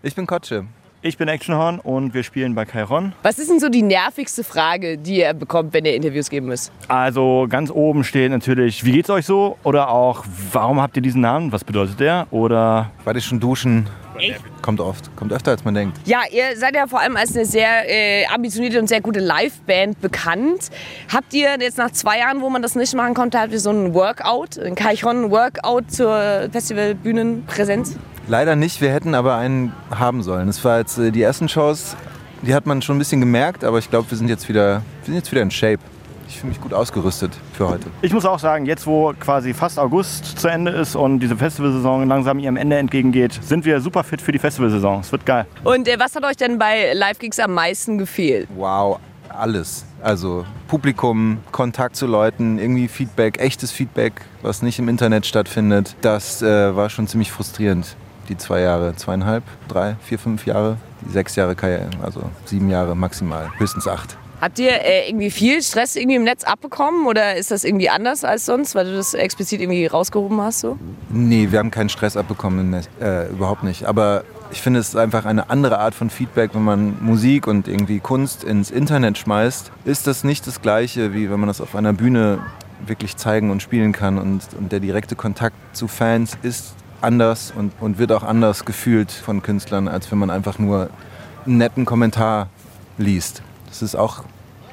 Ich bin Kotsche. Ich bin Actionhorn und wir spielen bei Chiron. Was ist denn so die nervigste Frage, die ihr bekommt, wenn ihr Interviews geben müsst? Also ganz oben steht natürlich, wie geht's euch so? Oder auch, warum habt ihr diesen Namen? Was bedeutet der? Oder War ich schon duschen? Echt? Kommt oft. Kommt öfter, als man denkt. Ja, ihr seid ja vor allem als eine sehr äh, ambitionierte und sehr gute Liveband bekannt. Habt ihr jetzt nach zwei Jahren, wo man das nicht machen konnte, habt ihr so ein Workout, ein Kaichon-Workout zur Festivalbühnenpräsenz? Leider nicht. Wir hätten aber einen haben sollen. Das war jetzt äh, die ersten Shows. Die hat man schon ein bisschen gemerkt, aber ich glaube, wir sind jetzt wieder, wir sind jetzt wieder in Shape. Ich fühle mich gut ausgerüstet für heute. ich muss auch sagen, jetzt wo quasi fast August zu Ende ist und diese Festivalsaison langsam ihrem Ende entgegengeht, sind wir super fit für die Festivalsaison. Es wird geil. Und äh, was hat euch denn bei Live-Gigs am meisten gefehlt? Wow, alles. Also Publikum, Kontakt zu Leuten, irgendwie Feedback, echtes Feedback, was nicht im Internet stattfindet. Das äh, war schon ziemlich frustrierend. Die zwei Jahre, zweieinhalb, drei, vier, fünf Jahre, die sechs Jahre, also sieben Jahre maximal, höchstens acht. Habt ihr äh, irgendwie viel Stress irgendwie im Netz abbekommen oder ist das irgendwie anders als sonst, weil du das explizit irgendwie rausgehoben hast? So? Nee, wir haben keinen Stress abbekommen, ne, äh, überhaupt nicht. Aber ich finde es ist einfach eine andere Art von Feedback, wenn man Musik und irgendwie Kunst ins Internet schmeißt, ist das nicht das gleiche, wie wenn man das auf einer Bühne wirklich zeigen und spielen kann. Und, und der direkte Kontakt zu Fans ist anders und, und wird auch anders gefühlt von Künstlern, als wenn man einfach nur einen netten Kommentar liest. Das ist auch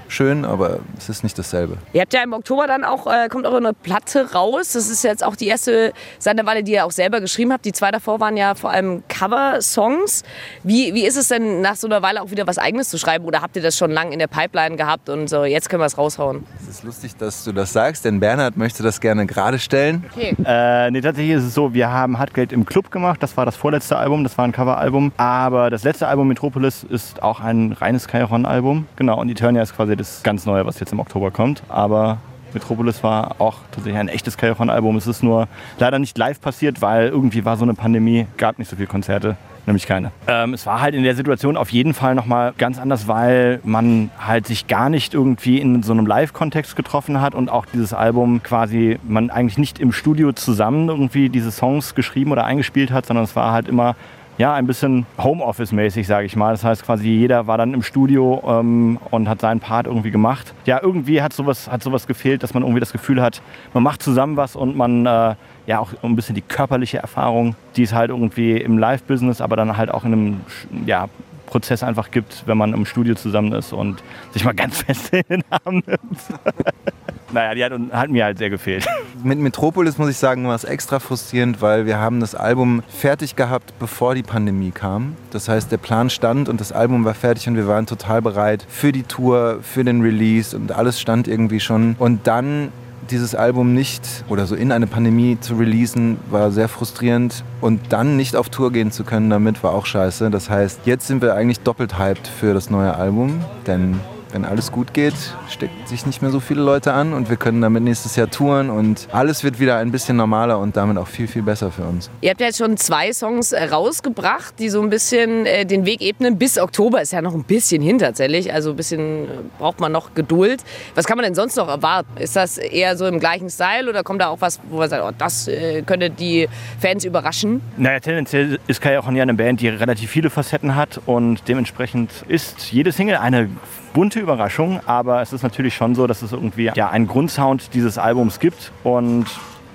schön, aber es ist nicht dasselbe. Ihr habt ja im Oktober dann auch, äh, kommt eure Platte raus. Das ist jetzt auch die erste seit einer Weile, die ihr auch selber geschrieben habt. Die zwei davor waren ja vor allem Cover-Songs. Wie, wie ist es denn nach so einer Weile auch wieder was Eigenes zu schreiben? Oder habt ihr das schon lange in der Pipeline gehabt und so, jetzt können wir es raushauen? Es ist lustig, dass du das sagst, denn Bernhard möchte das gerne gerade stellen. Okay. Äh, nee, tatsächlich ist es so, wir haben Hartgeld im Club gemacht. Das war das vorletzte Album, das war ein Coveralbum. Aber das letzte Album Metropolis ist auch ein reines Chiron-Album. Genau, und Eternia ist quasi das ganz neue, was jetzt im Oktober kommt. Aber Metropolis war auch tatsächlich ein echtes Chiron-Album. Es ist nur leider nicht live passiert, weil irgendwie war so eine Pandemie, gab nicht so viele Konzerte. Nämlich keine. Ähm, es war halt in der Situation auf jeden Fall nochmal ganz anders, weil man halt sich gar nicht irgendwie in so einem Live-Kontext getroffen hat und auch dieses Album quasi man eigentlich nicht im Studio zusammen irgendwie diese Songs geschrieben oder eingespielt hat, sondern es war halt immer ja, ein bisschen Homeoffice-mäßig, sage ich mal. Das heißt quasi jeder war dann im Studio ähm, und hat seinen Part irgendwie gemacht. Ja, irgendwie hat sowas, hat sowas gefehlt, dass man irgendwie das Gefühl hat, man macht zusammen was und man äh, ja auch ein bisschen die körperliche Erfahrung, die es halt irgendwie im Live-Business, aber dann halt auch in einem ja, Prozess einfach gibt, wenn man im Studio zusammen ist und sich mal ganz fest in den Arm nimmt. naja, die hat, hat mir halt sehr gefehlt. Mit Metropolis muss ich sagen, war es extra frustrierend, weil wir haben das Album fertig gehabt, bevor die Pandemie kam. Das heißt, der Plan stand und das Album war fertig und wir waren total bereit für die Tour, für den Release und alles stand irgendwie schon. Und dann dieses Album nicht oder so in eine Pandemie zu releasen, war sehr frustrierend. Und dann nicht auf Tour gehen zu können damit, war auch scheiße. Das heißt, jetzt sind wir eigentlich doppelt hyped für das neue Album, denn wenn alles gut geht, steckt sich nicht mehr so viele Leute an und wir können damit nächstes Jahr touren und alles wird wieder ein bisschen normaler und damit auch viel, viel besser für uns. Ihr habt ja jetzt schon zwei Songs äh, rausgebracht, die so ein bisschen äh, den Weg ebnen. Bis Oktober ist ja noch ein bisschen hin tatsächlich. Also ein bisschen äh, braucht man noch Geduld. Was kann man denn sonst noch erwarten? Ist das eher so im gleichen Style oder kommt da auch was, wo man sagt, oh, das könnte die Fans überraschen? Naja, tendenziell ist Kai auch ja eine Band, die relativ viele Facetten hat und dementsprechend ist jede Single eine bunte Überraschung, aber es ist natürlich schon so, dass es irgendwie ja, einen Grundsound dieses Albums gibt und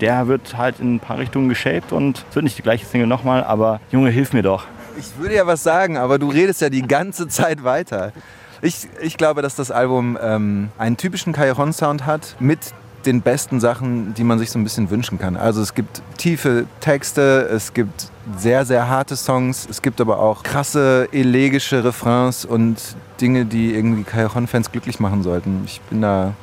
der wird halt in ein paar Richtungen geshaped und es wird nicht die gleiche Single nochmal, aber Junge, hilf mir doch. Ich würde ja was sagen, aber du redest ja die ganze Zeit weiter. Ich, ich glaube, dass das Album ähm, einen typischen Cajon-Sound hat mit den besten Sachen, die man sich so ein bisschen wünschen kann. Also es gibt tiefe Texte, es gibt sehr, sehr harte Songs, es gibt aber auch krasse, elegische Refrains und Dinge, die irgendwie Cajon-Fans glücklich machen sollten. Ich bin da,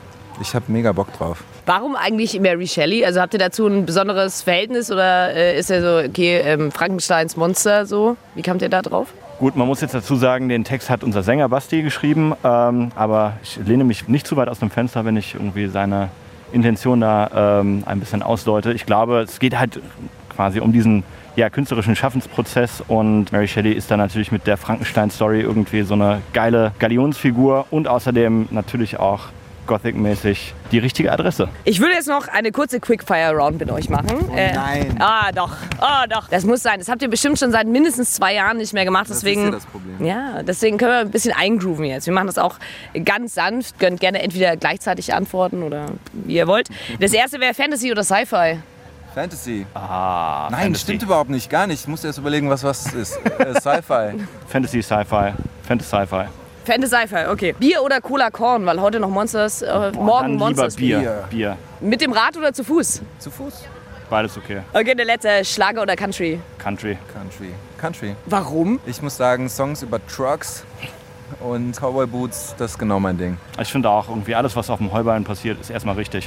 ich habe mega Bock drauf. Warum eigentlich Mary Shelley? Also habt ihr dazu ein besonderes Verhältnis oder äh, ist er so, okay, ähm, Frankensteins Monster so? Wie kamt ihr da drauf? Gut, man muss jetzt dazu sagen, den Text hat unser Sänger Basti geschrieben, ähm, aber ich lehne mich nicht zu weit aus dem Fenster, wenn ich irgendwie seine Intention da ähm, ein bisschen ausdeute. Ich glaube, es geht halt quasi um diesen ja, künstlerischen Schaffensprozess und Mary Shelley ist da natürlich mit der Frankenstein-Story irgendwie so eine geile Galionsfigur und außerdem natürlich auch Gothic-mäßig die richtige Adresse. Ich würde jetzt noch eine kurze Quickfire-Round mit euch machen. Oh nein. ah, doch. Oh, doch. Das muss sein. Das habt ihr bestimmt schon seit mindestens zwei Jahren nicht mehr gemacht. Das Deswegen, ist ja das Problem. Ja, deswegen können wir ein bisschen eingrooven jetzt. Wir machen das auch ganz sanft. Könnt gerne entweder gleichzeitig antworten oder wie ihr wollt. Das erste wäre Fantasy oder Sci-Fi. Fantasy. Ah, Nein, Fantasy. stimmt überhaupt nicht. Gar nicht. Ich muss erst überlegen, was was ist. Äh, Sci-Fi. Fantasy, Sci-Fi. Fantasy, Sci-Fi. Fantasy Sci-Fi, okay. Bier oder Cola Korn, weil heute noch Monsters, äh, morgen Dann lieber Monsters. Bier. Bier. Bier. Mit dem Rad oder zu Fuß? Zu Fuß. Beides okay. Okay, der letzte Schlager oder Country. Country. Country. Country. Warum? Ich muss sagen, Songs über Trucks und Cowboy Boots, das ist genau mein Ding. Ich finde auch irgendwie alles, was auf dem Heuballen passiert, ist erstmal richtig.